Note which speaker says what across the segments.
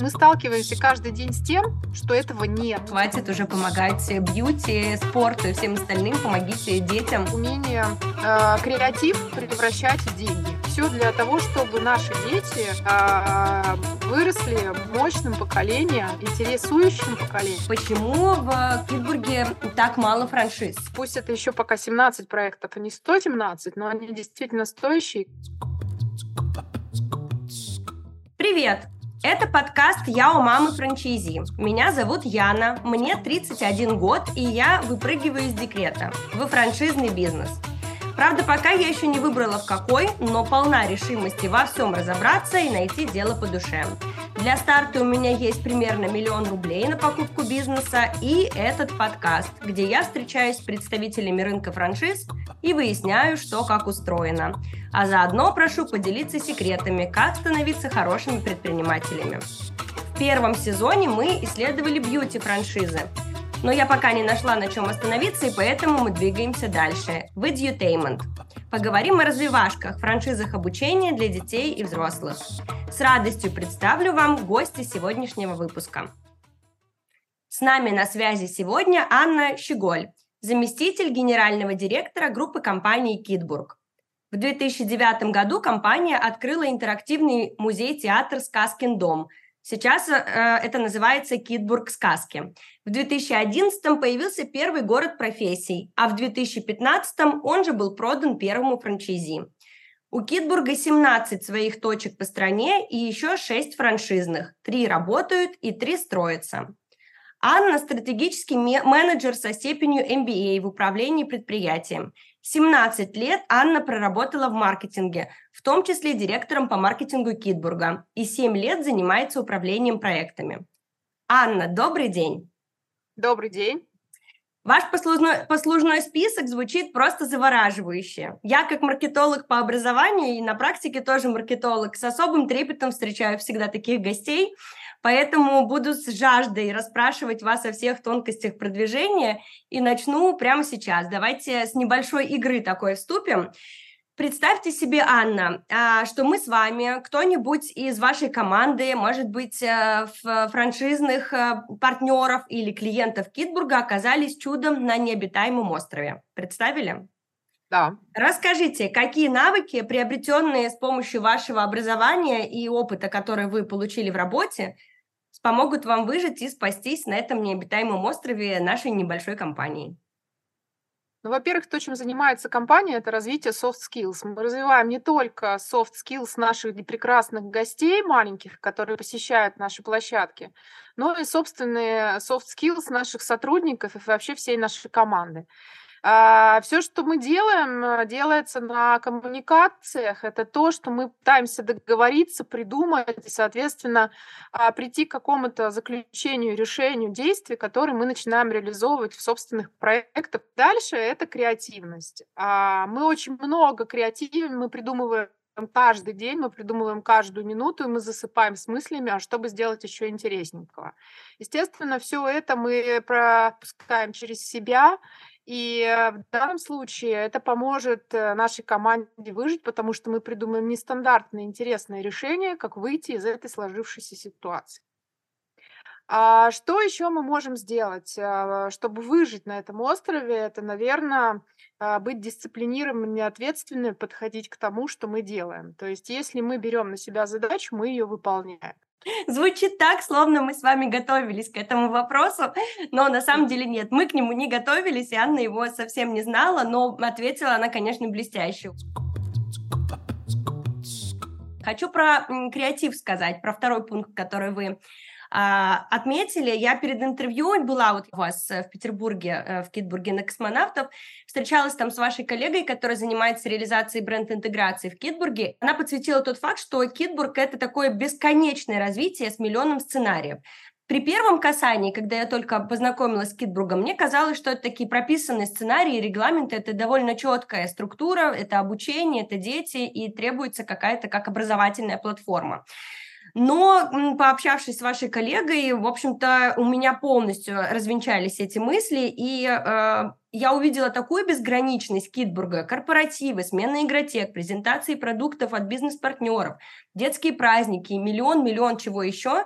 Speaker 1: Мы сталкиваемся каждый день с тем, что этого нет.
Speaker 2: Хватит уже помогать бьюти, спорту и всем остальным. Помогите детям.
Speaker 1: Умение э, креатив превращать в деньги. Все для того, чтобы наши дети э, выросли мощным поколением, интересующим поколением.
Speaker 2: Почему в Китбурге так мало франшиз?
Speaker 1: Пусть это еще пока 17 проектов, а не 117, но они действительно стоящие.
Speaker 2: Привет! Это подкаст «Я у мамы франчайзи». Меня зовут Яна, мне 31 год, и я выпрыгиваю из декрета в франшизный бизнес – Правда, пока я еще не выбрала в какой, но полна решимости во всем разобраться и найти дело по душе. Для старта у меня есть примерно миллион рублей на покупку бизнеса и этот подкаст, где я встречаюсь с представителями рынка франшиз и выясняю, что как устроено. А заодно прошу поделиться секретами, как становиться хорошими предпринимателями. В первом сезоне мы исследовали бьюти-франшизы – но я пока не нашла, на чем остановиться, и поэтому мы двигаемся дальше. В Edutainment. Поговорим о развивашках, франшизах обучения для детей и взрослых. С радостью представлю вам гости сегодняшнего выпуска. С нами на связи сегодня Анна Щеголь, заместитель генерального директора группы компании «Китбург». В 2009 году компания открыла интерактивный музей-театр «Сказкин дом», Сейчас э, это называется Китбург сказки. В 2011 появился первый город профессий, а в 2015 он же был продан первому франчайзи. У Китбурга 17 своих точек по стране и еще 6 франшизных. Три работают и три строятся. Анна – стратегический менеджер со степенью MBA в управлении предприятием. 17 лет Анна проработала в маркетинге, в том числе директором по маркетингу Китбурга, и 7 лет занимается управлением проектами. Анна, добрый день.
Speaker 1: Добрый день.
Speaker 2: Ваш послужной, послужной список звучит просто завораживающе. Я как маркетолог по образованию и на практике тоже маркетолог с особым трепетом встречаю всегда таких гостей, Поэтому буду с жаждой расспрашивать вас о всех тонкостях продвижения и начну прямо сейчас. Давайте с небольшой игры такой вступим. Представьте себе, Анна, а, что мы с вами, кто-нибудь из вашей команды, может быть, э, франшизных э, партнеров или клиентов Китбурга оказались чудом на необитаемом острове. Представили?
Speaker 1: Да.
Speaker 2: Расскажите, какие навыки, приобретенные с помощью вашего образования и опыта, который вы получили в работе, помогут вам выжить и спастись на этом необитаемом острове нашей небольшой компании?
Speaker 1: Ну, во-первых, то, чем занимается компания, это развитие soft skills. Мы развиваем не только soft skills наших прекрасных гостей маленьких, которые посещают наши площадки, но и собственные soft skills наших сотрудников и вообще всей нашей команды. А, Все, что мы делаем, э, делается на коммуникациях. Это то, что мы пытаемся договориться, придумать и, соответственно, а, прийти к какому-то заключению, решению действий, которые мы начинаем реализовывать в собственных проектах. Дальше это креативность. А, мы очень много креативим, мы придумываем каждый день, мы придумываем каждую минуту, и мы засыпаем с мыслями, а чтобы сделать еще интересненького. Естественно, все это мы пропускаем через себя, и э, в данном случае это поможет э, нашей команде выжить, потому что мы придумаем нестандартное интересное решение, как выйти из этой сложившейся ситуации. А что еще мы можем сделать, э, чтобы выжить на этом острове? Это, наверное, быть дисциплинированными ответственными, подходить к тому, что мы делаем. То есть, если мы берем на себя задачу, мы ее выполняем.
Speaker 2: Звучит так, словно мы с вами готовились к этому вопросу, но на самом деле нет, мы к нему не готовились, и Анна его совсем не знала, но ответила она, конечно, блестяще. Хочу про креатив сказать, про второй пункт, который вы отметили. Я перед интервью была вот у вас э, в Петербурге, э, в Китбурге на космонавтов, встречалась там с вашей коллегой, которая занимается реализацией бренд-интеграции в Китбурге. Она подсветила тот факт, что Китбург – это такое бесконечное развитие с миллионом сценариев. При первом касании, когда я только познакомилась с Китбургом, мне казалось, что это такие прописанные сценарии, регламенты, это довольно четкая структура, это обучение, это дети, и требуется какая-то как образовательная платформа. Но пообщавшись с вашей коллегой, в общем-то, у меня полностью развенчались эти мысли, и э, я увидела такую безграничность Китбурга, корпоративы, смена игротек, презентации продуктов от бизнес-партнеров, детские праздники, миллион-миллион чего еще.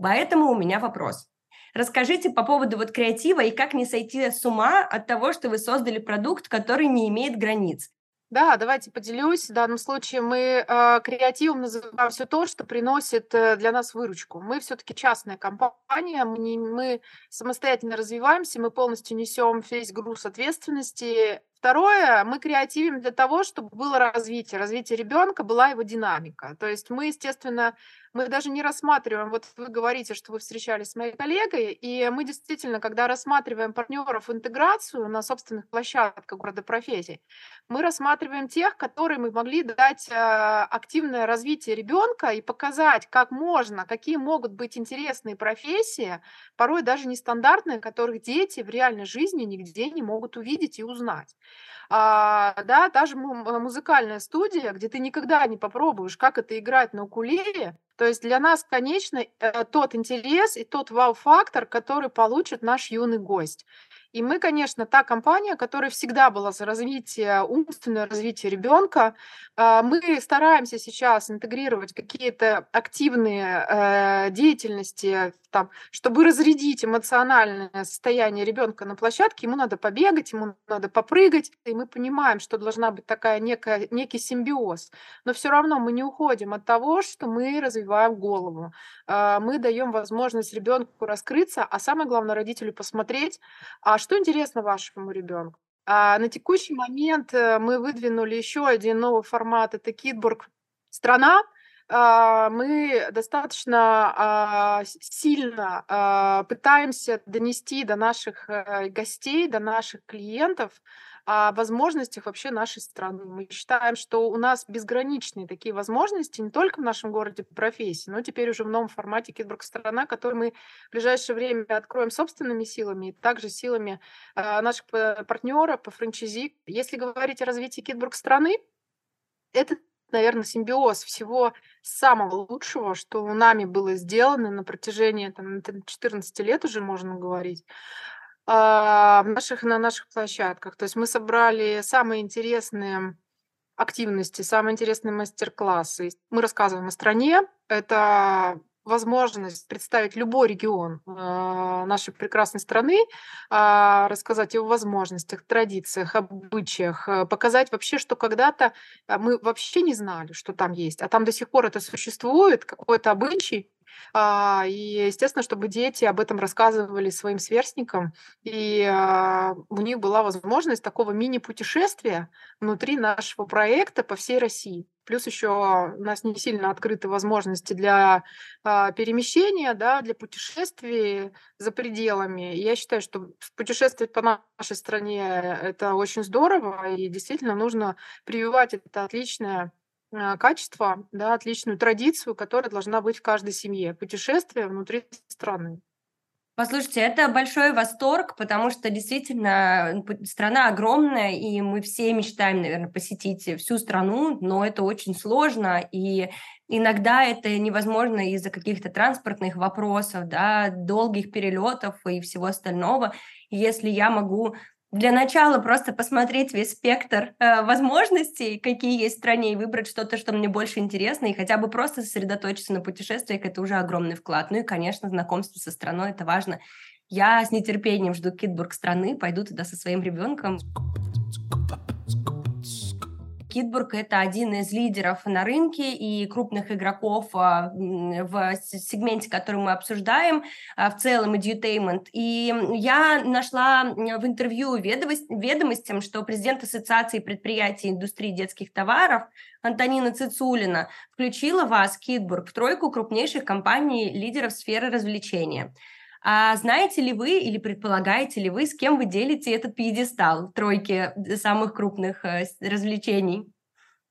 Speaker 2: Поэтому у меня вопрос. Расскажите по поводу вот креатива и как не сойти с ума от того, что вы создали продукт, который не имеет границ.
Speaker 1: Да, давайте поделюсь. В данном случае мы э, креативом называем все то, что приносит э, для нас выручку. Мы все-таки частная компания, мы, не, мы самостоятельно развиваемся, мы полностью несем весь груз ответственности Второе, мы креативим для того, чтобы было развитие, развитие ребенка, была его динамика. То есть мы, естественно, мы даже не рассматриваем, вот вы говорите, что вы встречались с моей коллегой, и мы действительно, когда рассматриваем партнеров интеграцию на собственных площадках города профессий, мы рассматриваем тех, которые мы могли дать э, активное развитие ребенка и показать, как можно, какие могут быть интересные профессии, порой даже нестандартные, которых дети в реальной жизни нигде не могут увидеть и узнать. А, да, даже музыкальная студия, где ты никогда не попробуешь, как это играть на укулеле. То есть для нас, конечно, э, тот интерес и тот вау-фактор, который получит наш юный гость. И мы, конечно, та компания, которая всегда была за развитие, умственное развитие ребенка. А, мы стараемся сейчас интегрировать какие-то активные э, деятельности, там, чтобы разрядить эмоциональное состояние ребенка на площадке. Ему надо побегать, ему надо попрыгать. И мы понимаем, что должна быть такая некая, некий симбиоз. Но все равно мы не уходим от того, что мы развиваем голову. А, мы даем возможность ребенку раскрыться, а самое главное родителю посмотреть, а что интересно вашему ребенку? А на текущий момент э, мы выдвинули еще один новый формат, это Китбург страна. А, мы достаточно а, сильно пытаемся донести до наших э, гостей, до наших клиентов о возможностях вообще нашей страны. Мы считаем, что у нас безграничные такие возможности не только в нашем городе профессии, но теперь уже в новом формате Китбург страна, который мы в ближайшее время откроем собственными силами, и также силами э, наших партнеров по франчайзи. Если говорить о развитии Китбург страны, это наверное, симбиоз всего самого лучшего, что нами было сделано на протяжении там, 14 лет уже, можно говорить. А, наших, на наших площадках. То есть мы собрали самые интересные активности, самые интересные мастер-классы. Мы рассказываем о стране. Это возможность представить любой регион э, нашей прекрасной страны, э, рассказать о его возможностях, традициях, обычаях, э, показать вообще, что когда-то мы вообще не знали, что там есть, а там до сих пор это существует, какой-то обычай, а, и, естественно, чтобы дети об этом рассказывали своим сверстникам, и а, у них была возможность такого мини-путешествия внутри нашего проекта по всей России. Плюс еще у нас не сильно открыты возможности для а, перемещения, да, для путешествий за пределами. Я считаю, что путешествовать по нашей стране это очень здорово, и действительно нужно прививать это отличное а, качество, да, отличную традицию, которая должна быть в каждой семье. Путешествие внутри страны.
Speaker 2: Послушайте, это большой восторг, потому что действительно страна огромная, и мы все мечтаем, наверное, посетить всю страну, но это очень сложно, и иногда это невозможно из-за каких-то транспортных вопросов, да, долгих перелетов и всего остального. Если я могу для начала просто посмотреть весь спектр э, возможностей, какие есть в стране, и выбрать что-то, что мне больше интересно, и хотя бы просто сосредоточиться на путешествиях, это уже огромный вклад. Ну и, конечно, знакомство со страной, это важно. Я с нетерпением жду Китбург страны, пойду туда со своим ребенком. Китбург – это один из лидеров на рынке и крупных игроков а, в сегменте, который мы обсуждаем, а, в целом edutainment. И я нашла в интервью ведомостям, что президент Ассоциации предприятий индустрии детских товаров Антонина Цицулина включила вас, Китбург, в тройку крупнейших компаний лидеров сферы развлечения. А знаете ли вы или предполагаете ли вы, с кем вы делите этот пьедестал тройки самых крупных э, развлечений?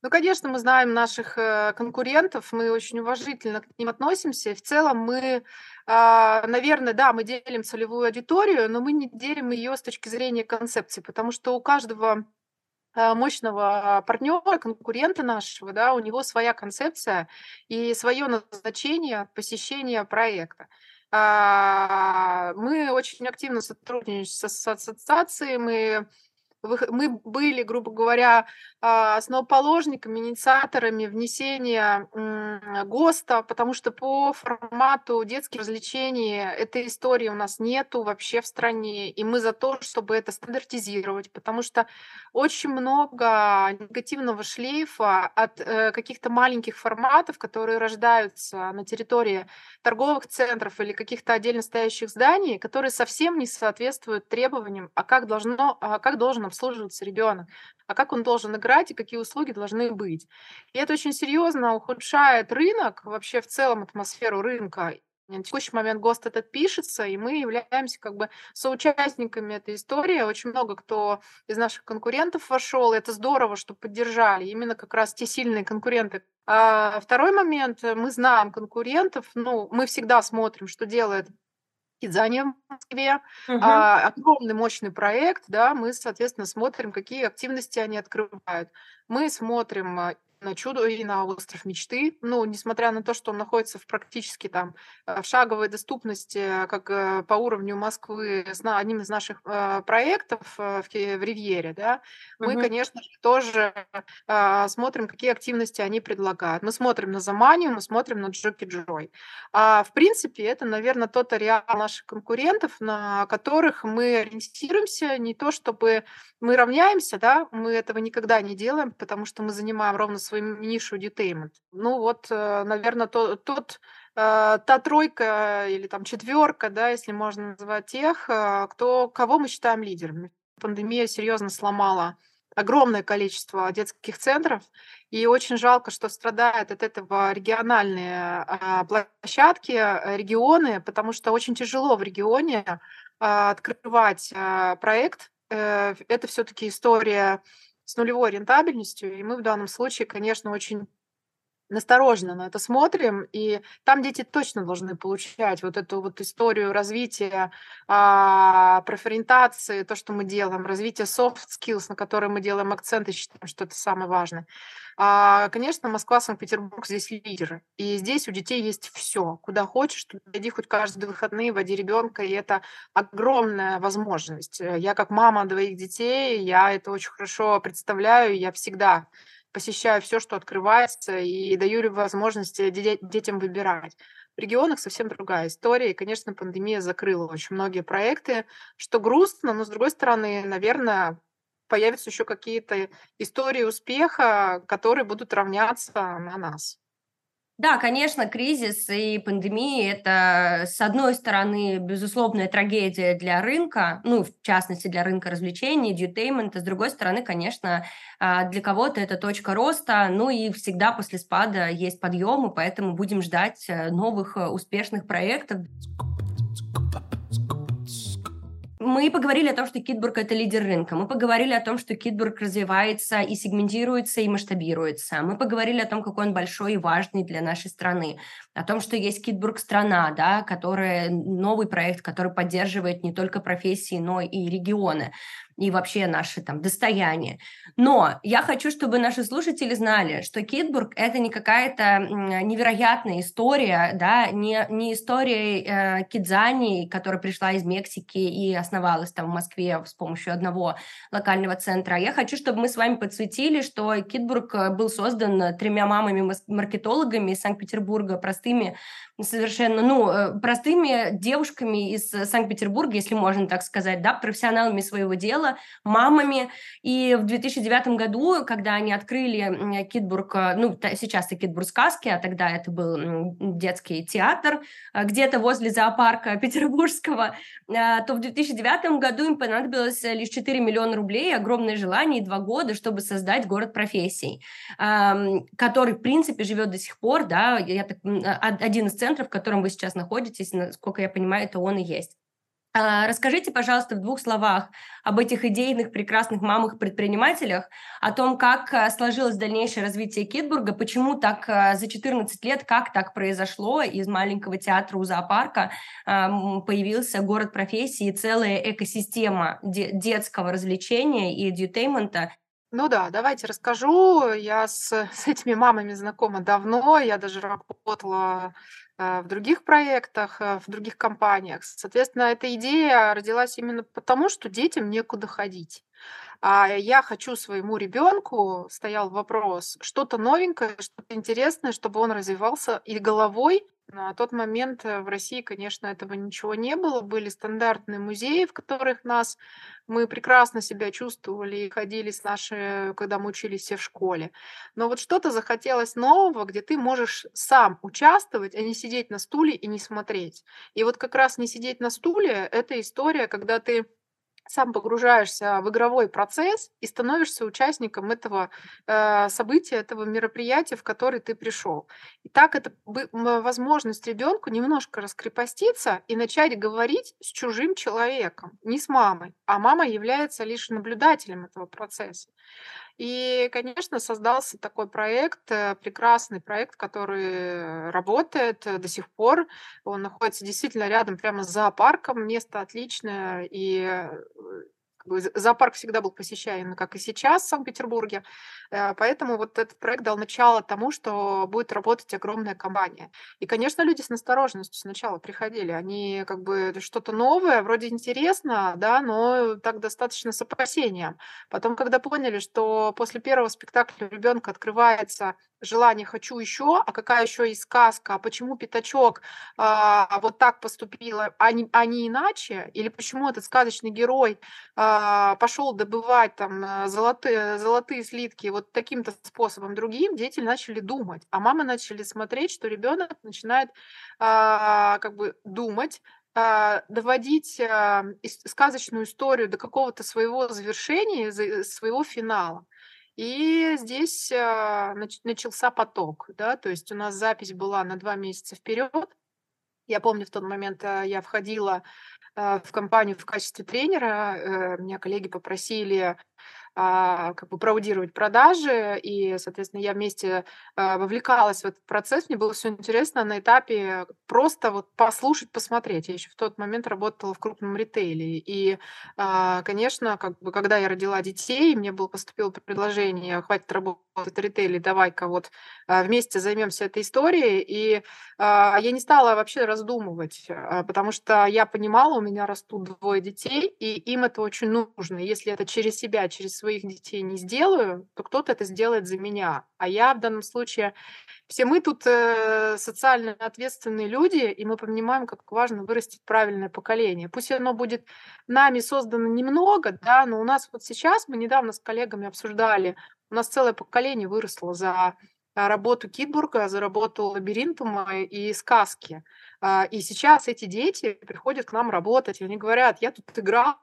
Speaker 1: Ну, конечно, мы знаем наших э, конкурентов, мы очень уважительно к ним относимся. В целом мы, а, наверное, да, мы делим целевую аудиторию, но мы не делим ее с точки зрения концепции, потому что у каждого а, мощного партнера, конкурента нашего, да, у него своя концепция и свое назначение посещения проекта. А, мы очень активно сотрудничаем с ассоциацией, мы мы были, грубо говоря, а, основоположниками, инициаторами внесения ГОСТа, потому что по формату детских развлечений этой истории у нас нету вообще в стране, и мы за то, чтобы это стандартизировать, потому что очень много негативного шлейфа от э, каких-то маленьких форматов, которые рождаются на территории торговых центров или каких-то отдельно стоящих зданий, которые совсем не соответствуют требованиям, а как, должно, а как должен обслуживаться ребенок, а как он должен играть и какие услуги должны быть. И это очень серьезно ухудшает рынок, вообще в целом атмосферу рынка. На текущий момент ГОСТ этот пишется, и мы являемся как бы соучастниками этой истории. Очень много кто из наших конкурентов вошел, и это здорово, что поддержали именно как раз те сильные конкуренты. А второй момент, мы знаем конкурентов, ну, мы всегда смотрим, что делает Кидзания в Москве. Угу. А, огромный мощный проект, да, мы, соответственно, смотрим, какие активности они открывают. Мы смотрим а, на чудо и на остров мечты. Ну, несмотря на то, что он находится в практически там э, в шаговой доступности, как э, по уровню Москвы, с одним из наших э, проектов в Ривьере, да, мы, угу. конечно же, тоже смотрим, какие активности они предлагают. Мы смотрим на Заманию, мы смотрим на Джоки Джой. А, в принципе, это, наверное, тот ареал наших конкурентов, на которых мы ориентируемся, не то чтобы мы равняемся, да, мы этого никогда не делаем, потому что мы занимаем ровно свою нишу edutainment. Ну вот, э, наверное, то, тот, э, та тройка или там четверка, да, если можно назвать тех, э, кто, кого мы считаем лидерами. Пандемия серьезно сломала огромное количество детских центров, и очень жалко, что страдают от этого региональные а, площадки, регионы, потому что очень тяжело в регионе открывать проект это все-таки история с нулевой рентабельностью, и мы в данном случае, конечно, очень настороженно на это смотрим, и там дети точно должны получать вот эту вот историю развития а, профориентации, то, что мы делаем, развитие soft skills, на которые мы делаем акцент и считаем, что это самое важное. А, конечно, Москва, Санкт-Петербург здесь лидеры. И здесь у детей есть все. Куда хочешь, туда иди хоть каждые выходные, води ребенка, и это огромная возможность. Я как мама двоих детей, я это очень хорошо представляю, я всегда посещаю все, что открывается, и даю возможности детям выбирать. В регионах совсем другая история. И, конечно, пандемия закрыла очень многие проекты, что грустно, но, с другой стороны, наверное, появятся еще какие-то истории успеха, которые будут равняться на нас.
Speaker 2: Да, конечно, кризис и пандемия – это, с одной стороны, безусловная трагедия для рынка, ну, в частности, для рынка развлечений, дьютеймента, с другой стороны, конечно, а, для кого-то это точка роста, ну и всегда после спада есть подъемы, поэтому будем ждать э, новых э, успешных проектов. Мы поговорили о том, что Китбург – это лидер рынка. Мы поговорили о том, что Китбург развивается и сегментируется, и масштабируется. Мы поговорили о том, какой он большой и важный для нашей страны. О том, что есть Китбург страна, да, которая, новый проект, который поддерживает не только профессии, но и регионы и вообще наше там достояние. Но я хочу, чтобы наши слушатели знали, что Китбург это не какая-то невероятная история, да, не, не история э, Кидзани, которая пришла из Мексики и основалась там в Москве с помощью одного локального центра. Я хочу, чтобы мы с вами подсветили, что Китбург э, был создан тремя мамами-маркетологами из Санкт-Петербурга, простыми совершенно, ну, э, простыми девушками из Санкт-Петербурга, если можно так сказать, да, профессионалами своего дела, мамами. И в 2009 году, когда они открыли Китбург, э, ну, сейчас это Китбург сказки, а тогда это был детский театр э, где-то возле зоопарка петербургского, то в 2009 году им понадобилось лишь 4 миллиона рублей, огромное желание и два года, чтобы создать город профессий, который, в принципе, живет до сих пор, да, я так, один из центров, в котором вы сейчас находитесь, насколько я понимаю, это он и есть. А, расскажите, пожалуйста, в двух словах об этих идейных прекрасных мамах-предпринимателях, о том, как а, сложилось дальнейшее развитие Китбурга, почему так а, за 14 лет, как так произошло, из маленького театра у зоопарка появился город профессии и целая экосистема детского развлечения и дьютеймента.
Speaker 1: Ну да, давайте расскажу. Я с, с этими мамами знакома давно, я даже работала в других проектах, э, в других компаниях. Соответственно, эта идея родилась именно потому, что детям некуда ходить. А я хочу своему ребенку, стоял вопрос, что-то новенькое, что-то интересное, чтобы он развивался и головой, на тот момент э, в России, конечно, этого ничего не было. Были стандартные музеи, в которых нас мы прекрасно себя чувствовали и ходили с нашей, когда мы учились все в школе. Но вот что-то захотелось нового, где ты можешь сам участвовать, а не сидеть на стуле и не смотреть. И вот как раз не сидеть на стуле– это история, когда ты сам погружаешься в игровой процесс и становишься участником этого э, события, этого мероприятия, в который ты пришел. И так это возможность ребенку немножко раскрепоститься и начать говорить с чужим человеком, не с мамой, а мама является лишь наблюдателем этого процесса. И, конечно, создался такой проект, э, прекрасный проект, который работает э, до сих пор. Он находится действительно рядом, прямо с зоопарком. Место отличное. И э, зоопарк всегда был посещаем, как и сейчас в Санкт-Петербурге. Э, поэтому вот этот проект дал начало тому, что будет работать огромная компания. И, конечно, люди с настороженностью сначала приходили. Они как бы что-то новое, вроде интересно, да, но так достаточно с опасением. Потом, когда поняли, что после первого спектакля ребенка открывается желание «хочу еще», а какая еще есть сказка, а почему пятачок а, вот так поступила, а не, а не иначе, или почему этот сказочный герой а, пошел добывать там э, золотые, золотые слитки вот таким-то способом другим, дети начали думать, а мамы начали смотреть, что ребенок начинает а, как бы думать, доводить а, сказочную историю до какого-то своего завершения, своего финала. И здесь а, начался поток, да, то есть у нас запись была на два месяца вперед. Я помню, в тот момент а, я входила а, в компанию в качестве тренера. Э, меня коллеги попросили как бы проаудировать продажи, и, соответственно, я вместе а, вовлекалась в этот процесс. Мне было все интересно на этапе просто вот послушать, посмотреть. Я еще в тот момент работала в крупном ритейле. И, а, конечно, как бы, когда я родила детей, мне было поступило предложение, хватит работать в ритейле, давай-ка вот вместе займемся этой историей. И я не стала вообще раздумывать, потому что я понимала, у меня растут двое детей, и им это очень нужно. Если это через себя, через своих детей не сделаю, то кто-то это сделает за меня. А я в данном случае... Все мы тут э, социально ответственные люди, и мы понимаем, как важно вырастить правильное поколение. Пусть оно будет нами создано немного, да, но у нас вот сейчас, мы недавно с коллегами обсуждали, у нас целое поколение выросло за работу Китбурга, за работу Лабиринтума и сказки. А, и сейчас эти дети приходят к нам работать, и они говорят, я тут играл,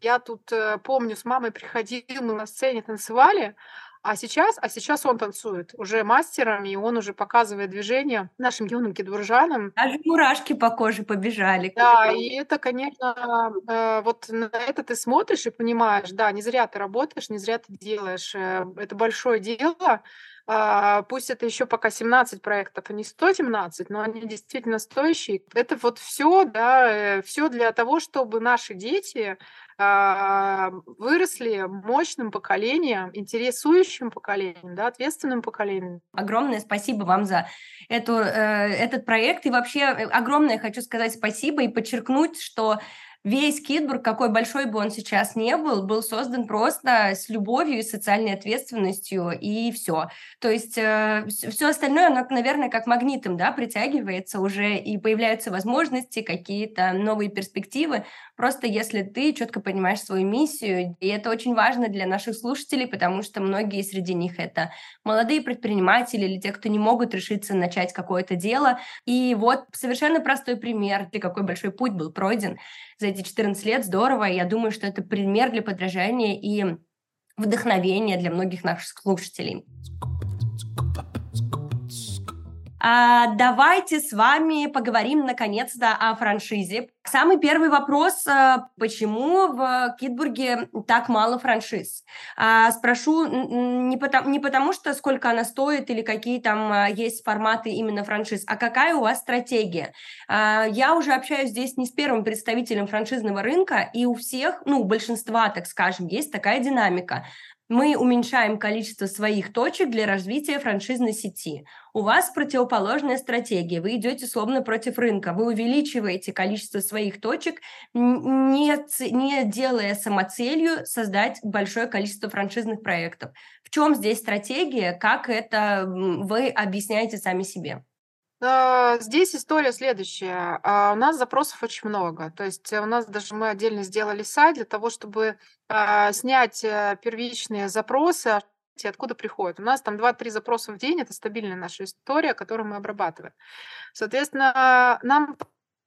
Speaker 1: я тут, э, помню, с мамой приходил, мы на сцене танцевали, а сейчас, а сейчас он танцует уже мастером, и он уже показывает движение нашим юным кидбуржанам.
Speaker 2: Даже мурашки по коже побежали.
Speaker 1: Да, и это, конечно, э, вот на это ты смотришь и понимаешь, да, не зря ты работаешь, не зря ты делаешь. Э, это большое дело, а, пусть это еще пока 17 проектов, а не 117, но они действительно стоящие. Это вот все, да, э, все для того, чтобы наши дети выросли мощным поколением, интересующим поколением, да, ответственным поколением.
Speaker 2: Огромное спасибо вам за эту, э, этот проект. И вообще э, огромное хочу сказать спасибо и подчеркнуть, что весь Китбург, какой большой бы он сейчас не был, был создан просто с любовью и социальной ответственностью, и все. То есть э, все остальное, оно, наверное, как магнитом, да, притягивается уже, и появляются возможности, какие-то новые перспективы, просто если ты четко понимаешь свою миссию, и это очень важно для наших слушателей, потому что многие среди них это молодые предприниматели или те, кто не могут решиться начать какое-то дело, и вот совершенно простой пример, ты какой большой путь был пройден за эти 14 лет, здорово. Я думаю, что это пример для подражания и вдохновения для многих наших слушателей. А, давайте с вами поговорим наконец-то о франшизе. Самый первый вопрос, а, почему в Китбурге так мало франшиз? А, спрошу не потому, не потому, что сколько она стоит или какие там есть форматы именно франшиз, а какая у вас стратегия? Я уже общаюсь здесь не с первым представителем франшизного рынка, и у всех, ну, у большинства, так скажем, есть такая динамика Мы уменьшаем количество своих точек для развития франшизной сети. У вас противоположная стратегия. Вы идете словно против рынка. Вы увеличиваете количество своих точек, не, не делая самоцелью создать большое количество франшизных проектов. В чем здесь стратегия? Как это вы объясняете сами себе?
Speaker 1: А, здесь история следующая. А, у нас запросов очень много. То есть у нас даже мы отдельно сделали сайт для того, чтобы а, снять э, первичные запросы, откуда приходят. У нас там 2-3 запроса в день, это стабильная наша история, которую мы обрабатываем. Соответственно, нам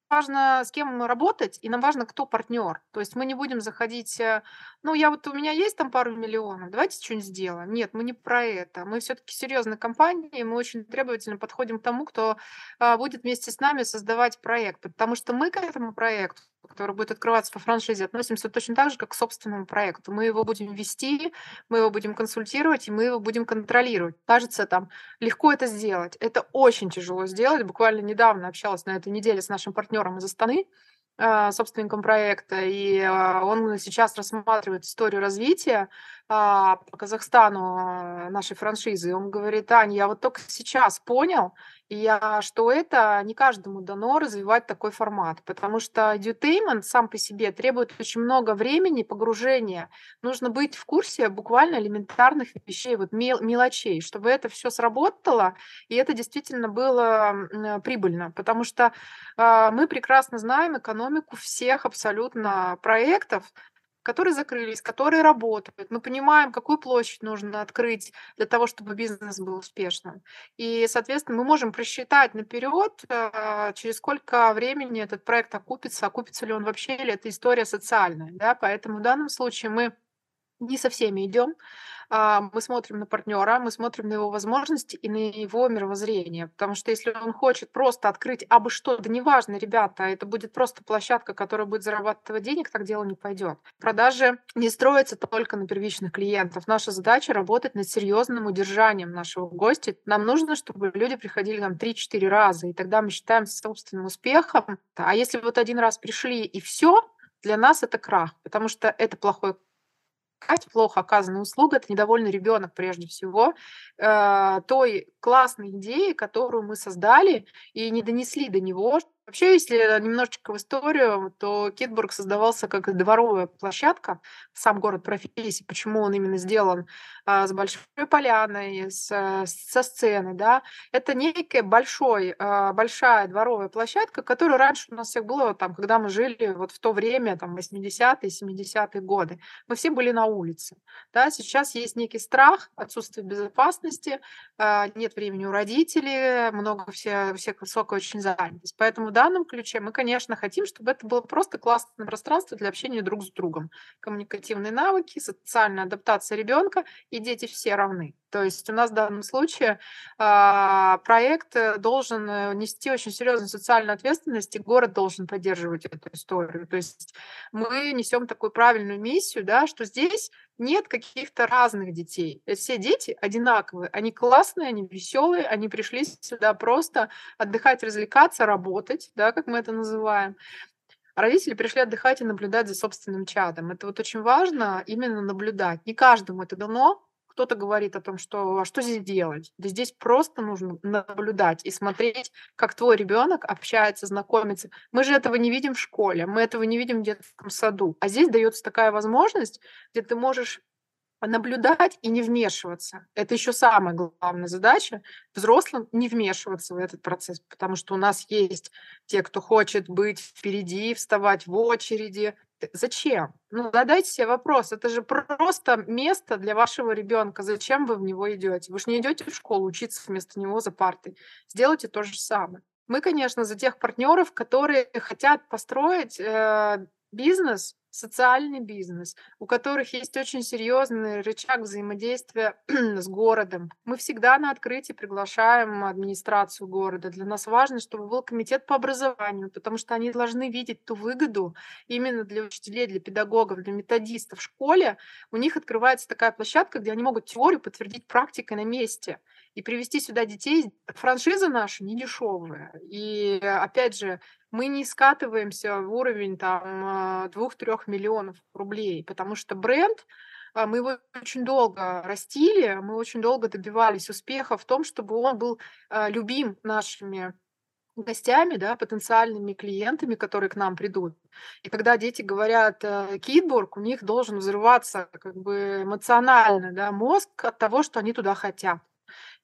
Speaker 1: важно, с кем работать, и нам важно, кто партнер. То есть мы не будем заходить, э, ну, я вот у меня есть там пару миллионов, давайте что-нибудь сделаем. Нет, мы не про это. Мы все-таки серьезная компания, и мы очень требовательно подходим к тому, кто а, будет вместе с нами создавать проект. Потому что мы к этому проекту который будет открываться по франшизе, относимся точно так же, как к собственному проекту. Мы его будем вести, мы его будем консультировать, и мы его будем контролировать. Кажется, там легко это сделать. Это очень тяжело сделать. Буквально недавно общалась на этой неделе с нашим партнером из Астаны, а, собственником проекта, и а, он сейчас рассматривает историю развития а, по Казахстану нашей франшизы. И он говорит, Аня, я вот только сейчас понял, я, что это не каждому дано развивать такой формат, потому что edutainment сам по себе требует очень много времени, погружения. Нужно быть в курсе буквально элементарных вещей, вот мел, мелочей, чтобы это все сработало, и это действительно было прибыльно, потому что э, мы прекрасно знаем экономику всех абсолютно проектов, которые закрылись, которые работают. Мы понимаем, какую площадь нужно открыть для того, чтобы бизнес был успешным. И, соответственно, мы можем просчитать наперед, а, через сколько времени этот проект окупится, окупится ли он вообще, или это история социальная. Да? Поэтому в данном случае мы не со всеми идем. А, мы смотрим на партнера, мы смотрим на его возможности и на его мировоззрение. Потому что если он хочет просто открыть абы что, да неважно, ребята, это будет просто площадка, которая будет зарабатывать денег, так дело не пойдет. Продажи не строятся только на первичных клиентов. Наша задача работать над серьезным удержанием нашего гостя. Нам нужно, чтобы люди приходили нам 3-4 раза, и тогда мы считаем собственным успехом. А если вот один раз пришли и все, для нас это крах, потому что это плохой плохо оказанная услуга, это недовольный ребенок прежде всего. Э, той классной идеи, которую мы создали и не донесли до него, Вообще, если немножечко в историю, то Китбург создавался как дворовая площадка, сам город профессии, почему он именно сделан а, с большой поляной, с, со сценой, да, это некая большой, а, большая дворовая площадка, которая раньше у нас всех было, там, когда мы жили вот в то время, там, 80-е, 70-е годы, мы все были на улице, да, сейчас есть некий страх, отсутствие безопасности, а, нет времени у родителей, много все, всех высокая очень занятость, поэтому данном ключе мы, конечно, хотим, чтобы это было просто классное пространство для общения друг с другом. Коммуникативные навыки, социальная адаптация ребенка, и дети все равны. То есть у нас в данном случае э, проект э, должен э, нести очень серьезную социальную ответственность, и город должен поддерживать эту историю. То есть мы несем такую правильную миссию, да, что здесь нет каких-то разных детей. Все дети одинаковые, они классные, они веселые, они пришли сюда просто отдыхать, развлекаться, работать, да, как мы это называем. родители пришли отдыхать и наблюдать за собственным чадом. Это вот очень важно именно наблюдать. Не каждому это дано, кто-то говорит о том, что а что здесь делать? Да здесь просто нужно наблюдать и смотреть, как твой ребенок общается, знакомится. Мы же этого не видим в школе, мы этого не видим в детском саду. А здесь дается такая возможность, где ты можешь наблюдать и не вмешиваться. Это еще самая главная задача. Взрослым не вмешиваться в этот процесс, потому что у нас есть те, кто хочет быть впереди, вставать в очереди, Зачем? Ну, задайте себе вопрос. Это же просто место для вашего ребенка. Зачем вы в него идете? Вы же не идете в школу учиться вместо него за партой. Сделайте то же самое. Мы, конечно, за тех партнеров, которые хотят построить э, бизнес, социальный бизнес, у которых есть очень серьезный рычаг взаимодействия с городом. Мы всегда на открытии приглашаем администрацию города. Для нас важно, чтобы был комитет по образованию, потому что они должны видеть ту выгоду именно для учителей, для педагогов, для методистов в школе. У них открывается такая площадка, где они могут теорию подтвердить практикой на месте и привести сюда детей. Франшиза наша не дешевая. И опять же, мы не скатываемся в уровень там 2-3 миллионов рублей, потому что бренд а, мы его очень долго растили, мы очень долго добивались успеха в том, чтобы он был а, любим нашими гостями, да, потенциальными клиентами, которые к нам придут. И когда дети говорят э, Китбург, у них должен взрываться как бы эмоционально да, мозг от того, что они туда хотят.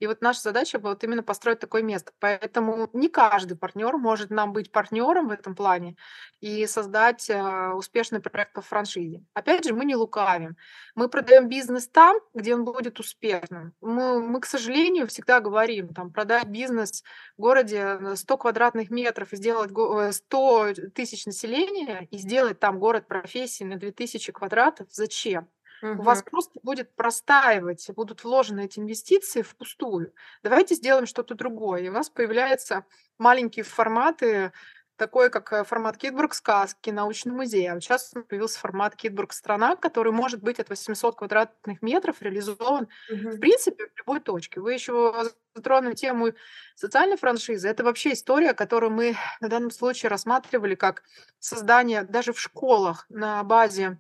Speaker 1: И вот наша задача была вот именно построить такое место. Поэтому не каждый партнер может нам быть партнером в этом плане и создать э, успешный проект по франшизе. Опять же, мы не лукавим. Мы продаем бизнес там, где он будет успешным. Мы, мы к сожалению, всегда говорим, там, продать бизнес в городе 100 квадратных метров и сделать 100 э, тысяч населения и сделать там город профессии на 2000 квадратов, зачем? У вас просто будет простаивать, будут вложены эти инвестиции впустую. Давайте сделаем что-то другое. И у нас появляются маленькие форматы, такой как э, формат Китбург сказки, научный музей. А вот сейчас появился формат Китбург страна, который может быть от 800 квадратных метров реализован в принципе в любой точке. Вы еще затронули тему социальной франшизы. Это вообще история, которую мы в данном случае рассматривали как создание даже в школах на базе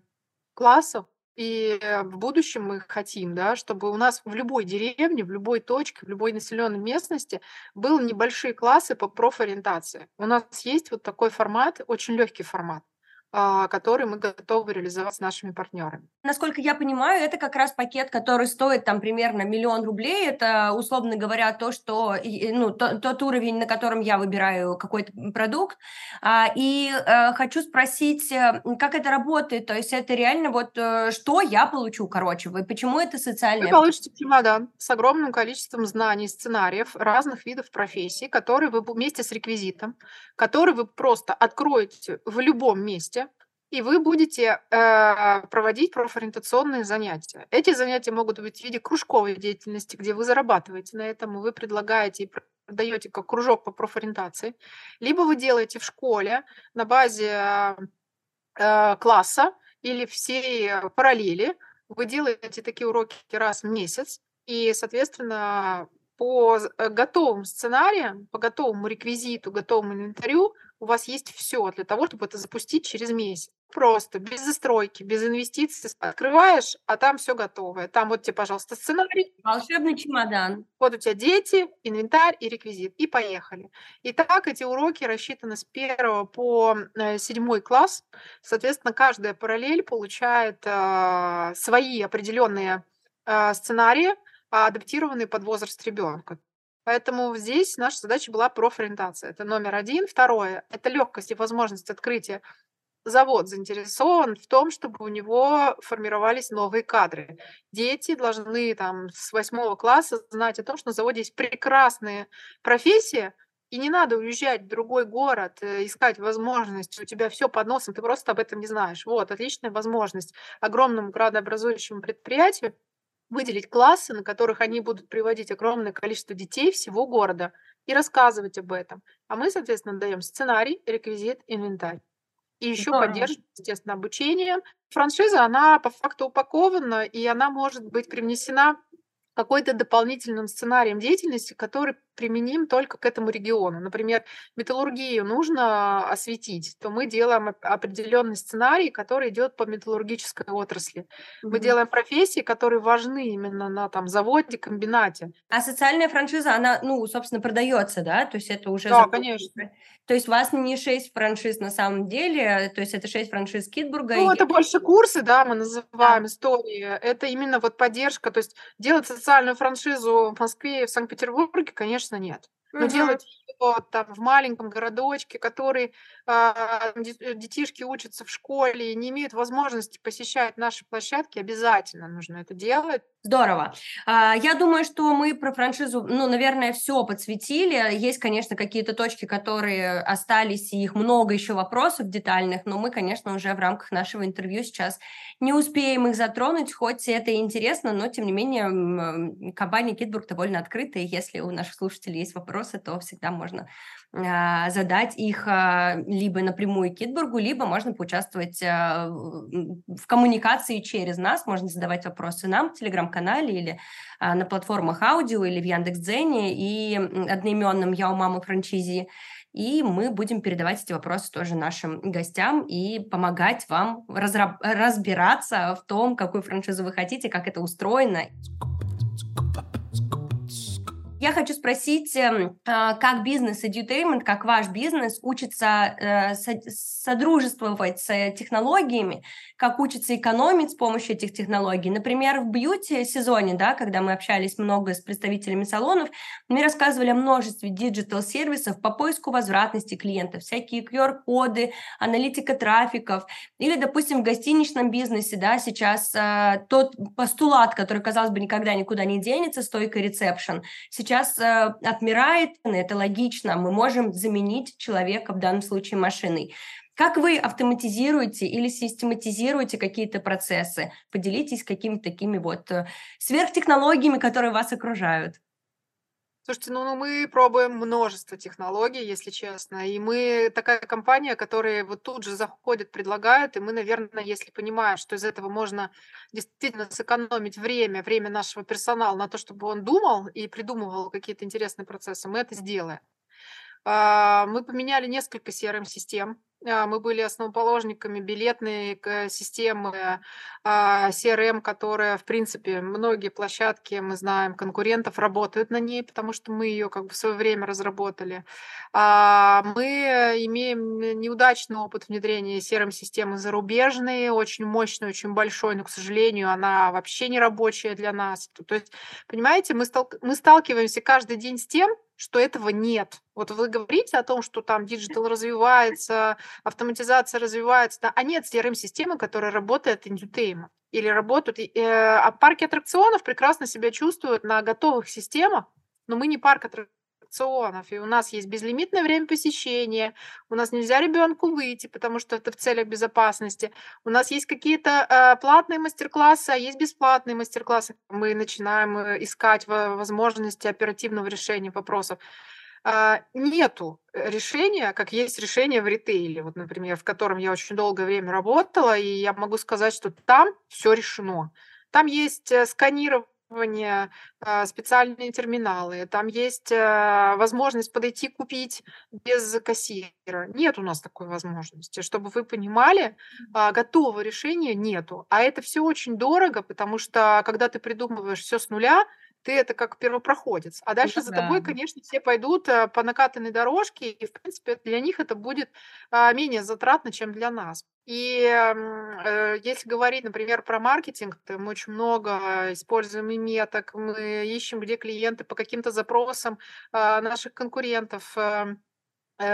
Speaker 1: классов и э, в будущем мы хотим, да, чтобы у нас в любой деревне, в любой точке, в любой населенной местности были небольшие классы по профориентации. У нас есть вот такой формат, очень легкий формат. А, который мы готовы реализовать с нашими партнерами.
Speaker 2: Насколько я понимаю, это как раз пакет, который стоит там примерно миллион рублей. Это, условно говоря, то, что, ну, то, тот уровень, на котором я выбираю какой-то продукт. А, и э, хочу спросить, э, как это работает? То есть это реально вот э, что я получу, короче, вы почему это социальное?
Speaker 1: Вы получите чемодан с огромным количеством знаний, сценариев разных видов профессий, которые вы вместе с реквизитом, который вы просто откроете в любом месте, и вы будете э, проводить профориентационные занятия. Эти занятия могут быть в виде кружковой деятельности, где вы зарабатываете на этом, и вы предлагаете и продаете как кружок по профориентации, либо вы делаете в школе на базе э, класса или всей параллели, вы делаете такие уроки раз в месяц, и, соответственно, по э, готовым сценариям, по готовому реквизиту, готовому инвентарю у вас есть все для того, чтобы это запустить через месяц. Просто, без застройки, без инвестиций. Открываешь, а там все готовое. Там вот тебе, пожалуйста, сценарий.
Speaker 2: Волшебный чемодан.
Speaker 1: Вот у тебя дети, инвентарь и реквизит. И поехали. И так эти уроки рассчитаны с первого по э, седьмой класс. Соответственно, каждая параллель получает э, свои определенные э, сценарии, адаптированные под возраст ребенка. Поэтому здесь наша задача была профориентация. Это номер один. Второе – это легкость и возможность открытия. Завод заинтересован в том, чтобы у него формировались новые кадры. Дети должны там с восьмого класса знать о том, что на заводе есть прекрасные профессии, и не надо уезжать в другой город, э, искать возможность, у тебя все под носом, ты просто об этом не знаешь. Вот, отличная возможность огромному градообразующему предприятию выделить классы, на которых они будут приводить огромное количество детей всего города и рассказывать об этом. А мы, соответственно, даем сценарий, реквизит, инвентарь. И еще поддерживаем, естественно, обучение. Франшиза, она по факту упакована, и она может быть привнесена какой-то дополнительным сценарием деятельности, который применим только к этому региону. Например, металлургию нужно осветить, то мы делаем определенный сценарий, который идет по металлургической отрасли. Mm-hmm. Мы делаем профессии, которые важны именно на там заводе, комбинате.
Speaker 2: А социальная франшиза, она, ну, собственно, продается, да? То есть это уже...
Speaker 1: Да, закупка. конечно.
Speaker 2: То есть у вас не 6 франшиз на самом деле, то есть это 6 франшиз Китбурга?
Speaker 1: Ну, и... это больше курсы, да, мы называем да. истории. Это именно вот поддержка, то есть делать социальную франшизу в Москве и в Санкт-Петербурге, конечно, конечно, нет. Но угу. делать ее там в маленьком городочке, который а, детишки учатся в школе и не имеют возможности посещать наши площадки, обязательно нужно это делать.
Speaker 2: Здорово. А, я думаю, что мы про франшизу, ну, наверное, все подсветили. Есть, конечно, какие-то точки, которые остались, и их много еще вопросов детальных, но мы, конечно, уже в рамках нашего интервью сейчас не успеем их затронуть, хоть это и интересно, но, тем не менее, компания Китбург довольно открытая, и если у наших слушателей есть вопросы, то всегда можно задать их а, либо напрямую Китбургу, либо можно поучаствовать а, в коммуникации через нас, можно задавать вопросы нам в Телеграм-канале или на платформах аудио или в Яндекс.Дзене и одноименном «Я у мамы франчизи». и мы будем передавать эти вопросы тоже нашим гостям и помогать вам разбираться в том, какую франшизу вы хотите, как это устроено. Я хочу спросить, эм, а, как бизнес edutainment, как ваш бизнес учится э, содружествовать с технологиями, как учится экономить с помощью этих технологий. Например, в beauty-сезоне, да, когда мы общались много с представителями салонов, мне рассказывали о множестве digital-сервисов по поиску возвратности клиентов, всякие QR-коды, аналитика трафиков. Или, допустим, в гостиничном бизнесе да, сейчас э, тот постулат, который, казалось бы, никогда никуда не денется, стойка ресепшн, сейчас сейчас э, отмирает, это логично, мы можем заменить человека в данном случае машиной. Как вы автоматизируете или систематизируете какие-то процессы? Поделитесь какими-то такими вот э, сверхтехнологиями, которые вас окружают.
Speaker 1: Слушайте, ну, ну мы пробуем множество технологий, если честно. И мы такая компания, которая вот тут же заходит, предлагает, и мы, наверное, если понимаем, что из этого можно действительно сэкономить время, время нашего персонала на то, чтобы он думал и придумывал какие-то интересные процессы, мы это сделаем. А, мы поменяли несколько CRM-систем. А, мы были основоположниками билетной системы а, CRM, которая, в принципе, многие площадки, мы знаем, конкурентов работают на ней, потому что мы ее как бы в свое время разработали. Мы имеем неудачный опыт внедрения CRM-системы зарубежной, очень мощной, очень большой, но, к сожалению, она вообще не рабочая для нас. То есть, понимаете, мы, мы сталкиваемся каждый день с тем, что этого нет. Вот вы говорите о том, что там digital развивается, автоматизация развивается, да, а нет CRM-системы, которая работает edutainment или работают. Э, а парки аттракционов прекрасно себя чувствуют на готовых системах, но мы не парк аттракционов аттракционов, и у нас есть безлимитное время посещения, у нас нельзя ребенку выйти, потому что это в целях безопасности, у нас есть какие-то э, платные мастер-классы, а есть бесплатные мастер-классы. Мы начинаем э, искать возможности оперативного решения вопросов. Uh, нету решения, как есть решение в ритейле, вот, например, в котором я очень долгое время работала, и я могу сказать, что там все решено. Там есть э, сканирование оборудование, а, специальные терминалы, там есть а, возможность подойти купить без кассира. Нет у нас такой возможности. Чтобы вы понимали, а, готового решения нету. А это все очень дорого, потому что когда ты придумываешь все с нуля, ты это как первопроходец. А дальше за тобой, конечно, все пойдут по накатанной дорожке, и, в принципе, для них это будет менее затратно, чем для нас. И э, если говорить, например, про маркетинг, то мы очень много используем и меток, мы ищем, где клиенты по каким-то запросам э, наших конкурентов э, Э,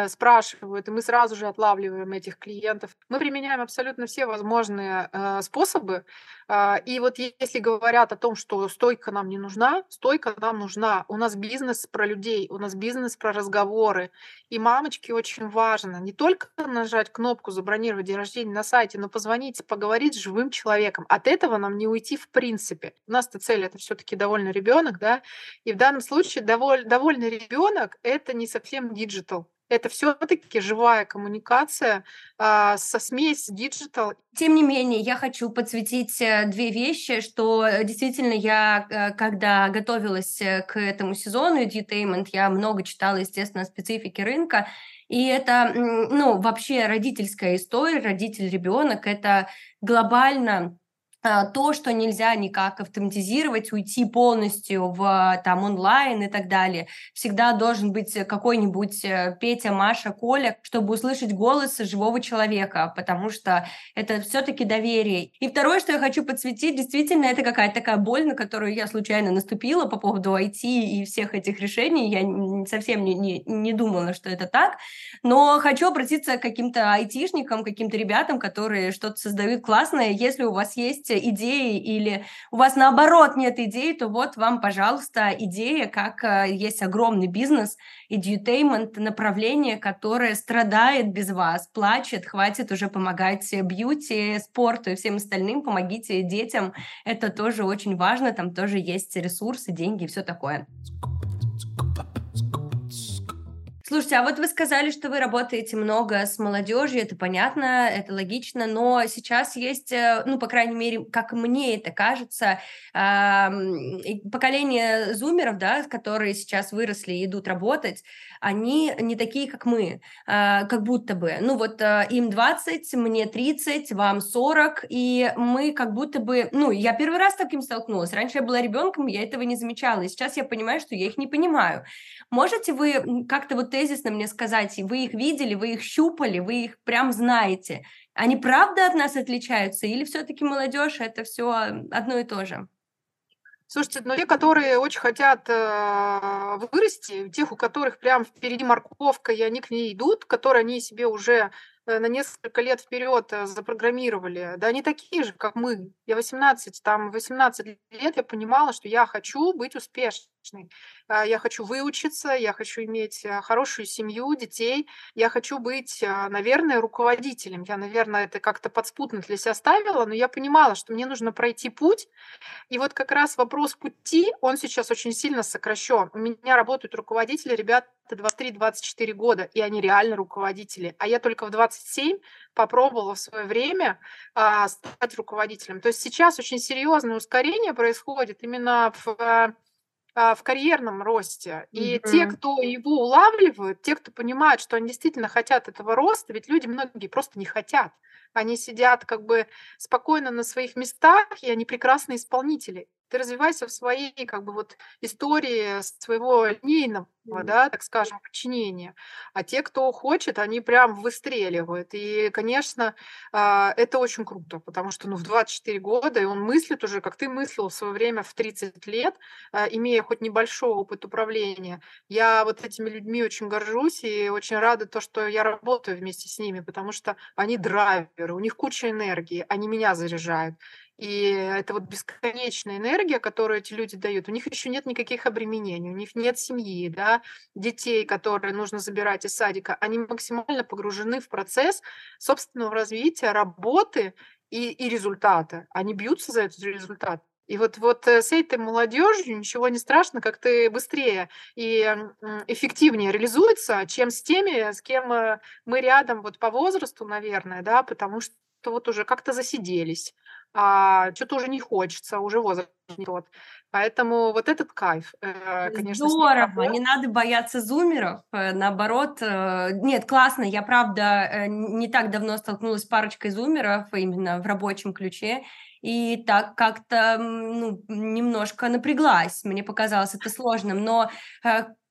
Speaker 1: спрашивают, и мы сразу же отлавливаем этих клиентов. Мы применяем абсолютно все возможные э, способы. Э, и вот если говорят о том, что стойка нам не нужна, стойка нам нужна. У нас бизнес про людей, у нас бизнес про разговоры. И мамочке очень важно не только нажать кнопку «Забронировать день рождения» на сайте, но позвонить, поговорить с живым человеком. От этого нам не уйти в принципе. У нас-то цель это все-таки довольный ребенок, да, и в данном случае доволь, довольный ребенок это не совсем digital это все-таки живая коммуникация а, со смесь digital.
Speaker 2: Тем не менее, я хочу подсветить э, две вещи, что э, действительно я, э, когда готовилась к этому сезону Edutainment, я много читала, естественно, о специфике рынка, и это, ну, вообще родительская история, родитель-ребенок, это глобально то, что нельзя никак автоматизировать, уйти полностью в там онлайн и так далее. Всегда должен быть какой-нибудь э, Петя, Маша, Коля, чтобы услышать голос живого человека, потому что это все-таки доверие. И второе, что я хочу подсветить, действительно, это какая-то такая боль, на которую я случайно наступила по поводу IT и всех этих решений. Я совсем не, не, не думала, что это так. Но хочу обратиться к каким-то айтишникам, каким-то ребятам, которые что-то создают классное. Если у вас есть идеи или у вас наоборот нет идей, то вот вам, пожалуйста, идея, как э, есть огромный бизнес, edutainment, направление, которое страдает без вас, плачет, хватит уже помогать бьюти, спорту и всем остальным, помогите детям, это тоже очень важно, там тоже есть ресурсы, деньги и все такое. Слушайте, а вот вы сказали, что вы работаете много с молодежью, это понятно, это логично, но сейчас есть, э, ну, по крайней мере, как мне это кажется, поколение зумеров, да, которые сейчас выросли и идут работать, они не такие, как мы, а, как будто бы. Ну вот а, им 20, мне 30, вам 40, и мы как будто бы... Ну, я первый раз с таким столкнулась. Раньше я была ребенком, я этого не замечала, и сейчас я понимаю, что я их не понимаю. Можете вы как-то вот тезисно мне сказать, вы их видели, вы их щупали, вы их прям знаете? Они правда от нас отличаются или все-таки молодежь это все одно и то же?
Speaker 1: Слушайте, но те, которые очень хотят э, вырасти, тех, у которых прям впереди морковка, и они к ней идут, которые они себе уже на несколько лет вперед э, запрограммировали, да они такие же, как мы. Я 18, там 18 лет я понимала, что я хочу быть успешной. А, я хочу выучиться, я хочу иметь э, хорошую семью, детей, я хочу быть, наверное, руководителем. Я, наверное, это как-то подспутно для себя ставила, но я понимала, что мне нужно пройти путь. И вот как раз вопрос пути, он сейчас очень сильно сокращен. У меня работают руководители, ребят 23-24 года, и они реально руководители. А я только в 27 попробовала в свое время а, стать руководителем. То есть сейчас очень серьезное ускорение происходит именно в а, в карьерном росте. И mm-hmm. те, кто его улавливают, те, кто понимают, что они действительно хотят этого роста, ведь люди многие просто не хотят. Они сидят как бы спокойно на своих местах, и они прекрасные исполнители ты развивайся в своей как бы вот истории своего линейного, да, так скажем, подчинения. А те, кто хочет, они прям выстреливают. И, конечно, а, это очень круто, потому что ну, в 24 года, и он мыслит уже, как ты мыслил в свое время в 30 лет, а, имея хоть небольшой опыт управления. Я вот этими людьми очень горжусь и очень рада то, что я работаю вместе с ними, потому что они драйверы, у них куча энергии, они меня заряжают. И это вот бесконечная энергия, которую эти люди дают. У них еще нет никаких обременений, у них нет семьи, да, детей, которые нужно забирать из садика. Они максимально погружены в процесс собственного развития, работы и, и результата. Они бьются за этот результат. И вот, вот э, с этой молодежью ничего не страшно, как ты быстрее и эффективнее реализуется, чем с теми, с кем э, мы рядом вот по возрасту, наверное, да, потому что вот уже как-то засиделись а что-то уже не хочется, уже возраст не тот. Поэтому вот этот кайф,
Speaker 2: э, конечно. Здорово, не надо бояться зумеров, э, наоборот. Э, нет, классно, я, правда, не так давно столкнулась с парочкой зумеров именно в рабочем ключе, и так как-то ну, немножко напряглась. Мне показалось это сложным, но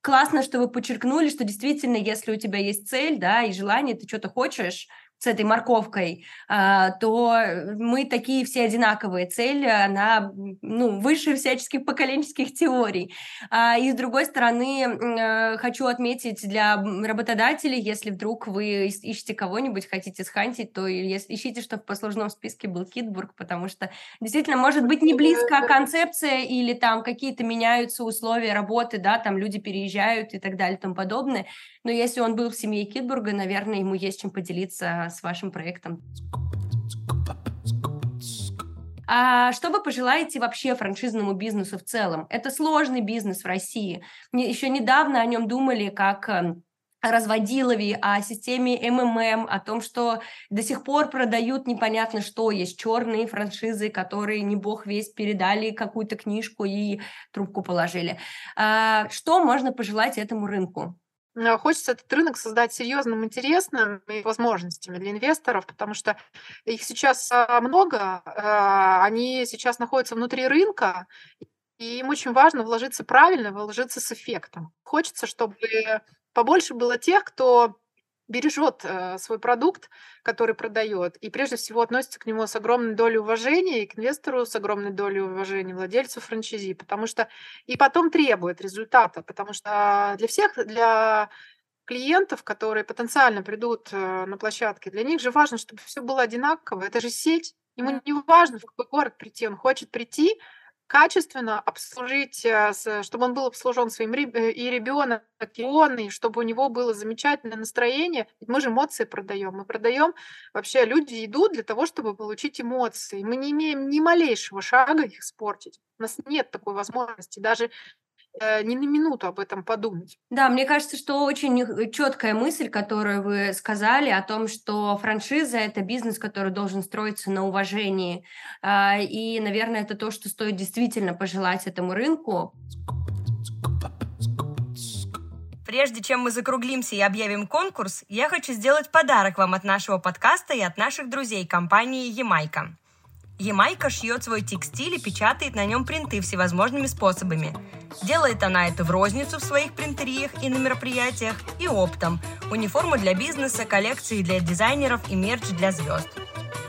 Speaker 2: классно, что вы подчеркнули, что действительно, если у тебя есть цель, да, и желание, ты что-то хочешь, с этой морковкой, а, то мы такие все одинаковые. Цель, она ну, выше всяческих поколенческих теорий. А, и с другой стороны, э, хочу отметить для работодателей, если вдруг вы ищете кого-нибудь, хотите схантить, то ищите, чтобы в послужном списке был Китбург, потому что действительно может быть не близко концепция или там какие-то меняются условия работы, да, там люди переезжают и так далее и тому подобное. Но если он был в семье Китбурга, наверное, ему есть чем поделиться с вашим проектом. А что вы пожелаете вообще франшизному бизнесу в целом? Это сложный бизнес в России. Еще недавно о нем думали как эм, о разводилове, о системе МММ, о том, что до сих пор продают непонятно что, есть черные франшизы, которые не бог весь передали какую-то книжку и трубку положили. А что можно пожелать этому рынку?
Speaker 1: Э, хочется этот рынок создать серьезным, интересным и возможностями для инвесторов, потому что их сейчас а, много, а, они сейчас находятся внутри рынка, и им очень важно вложиться правильно, вложиться с эффектом. Хочется, чтобы побольше было тех, кто бережет э, свой продукт, который продает, и прежде всего относится к нему с огромной долей уважения, и к инвестору с огромной долей уважения, владельцу франчайзи, потому что и потом требует результата, потому что для всех, для клиентов, которые потенциально придут э, на площадке, для них же важно, чтобы все было одинаково. Это же сеть. Ему не важно, в какой город прийти. Он хочет прийти, качественно обслужить, э, чтобы он был обслужен своим э, и ребенок, и он, и чтобы у него было замечательное настроение. Ведь мы же эмоции продаем. Мы продаем вообще люди идут для того, чтобы получить эмоции. Мы не имеем ни малейшего шага их испортить. У нас нет такой возможности. Даже ни на минуту об этом подумать.
Speaker 2: Да, мне кажется, что очень четкая мысль, которую вы сказали о том, что франшиза – это бизнес, который должен строиться на уважении. А, и, наверное, это то, что стоит действительно пожелать этому рынку.
Speaker 3: Прежде чем мы закруглимся и объявим конкурс, я хочу сделать подарок вам от нашего подкаста и от наших друзей компании «Ямайка». Ямайка шьет свой текстиль и печатает на нем принты всевозможными способами. Делает она это в розницу в своих принтериях и на мероприятиях, и оптом. Униформы для бизнеса, коллекции для дизайнеров и мерч для звезд.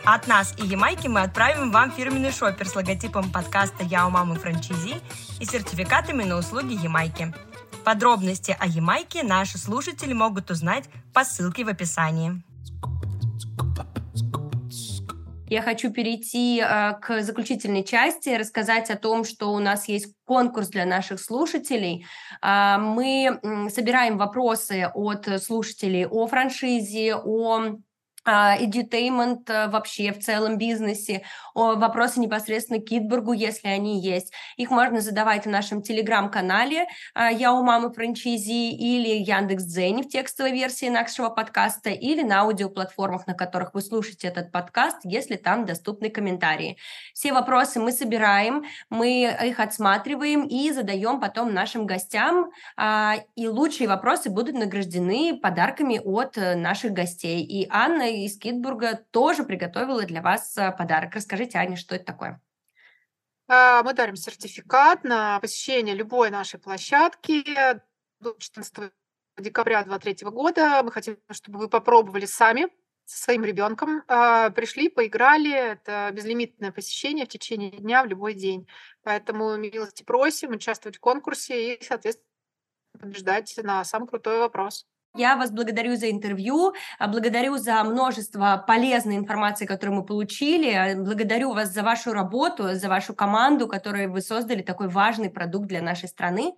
Speaker 3: От нас и Ямайки мы отправим вам фирменный шопер с логотипом подкаста «Я у мамы франчизи» и сертификатами на услуги Ямайки – Подробности о Ямайке наши слушатели могут узнать по ссылке в описании.
Speaker 2: Я хочу перейти э, к заключительной части, рассказать о том, что у нас есть конкурс для наших слушателей. Э, мы собираем вопросы от слушателей о франшизе, о а, edutainment э, вообще в целом бизнесе, вопросы непосредственно к Китбургу, если они есть. Их можно задавать в нашем телеграм-канале а, «Я у мамы франчайзи» или Яндекс.Дзене в текстовой версии нашего подкаста или на аудиоплатформах, на которых вы слушаете этот подкаст, если там доступны комментарии. Все вопросы мы собираем, мы их отсматриваем и задаем потом нашим гостям, а, и лучшие вопросы будут награждены подарками от э, наших гостей. И Анна из Китбурга тоже приготовила для вас э, подарок. Расскажите, Аня, что это такое?
Speaker 1: А, мы дарим сертификат на посещение любой нашей площадки до 14 декабря 2023 года. Мы хотим, чтобы вы попробовали сами со своим ребенком, а, пришли, поиграли. Это безлимитное посещение в течение дня в любой день. Поэтому милости просим участвовать в конкурсе и, соответственно, побеждать на самый крутой вопрос.
Speaker 2: Я вас благодарю за интервью, а, благодарю за множество полезной информации, которую мы получили, а, благодарю вас за вашу работу, за вашу команду, которой вы создали такой важный продукт для нашей страны.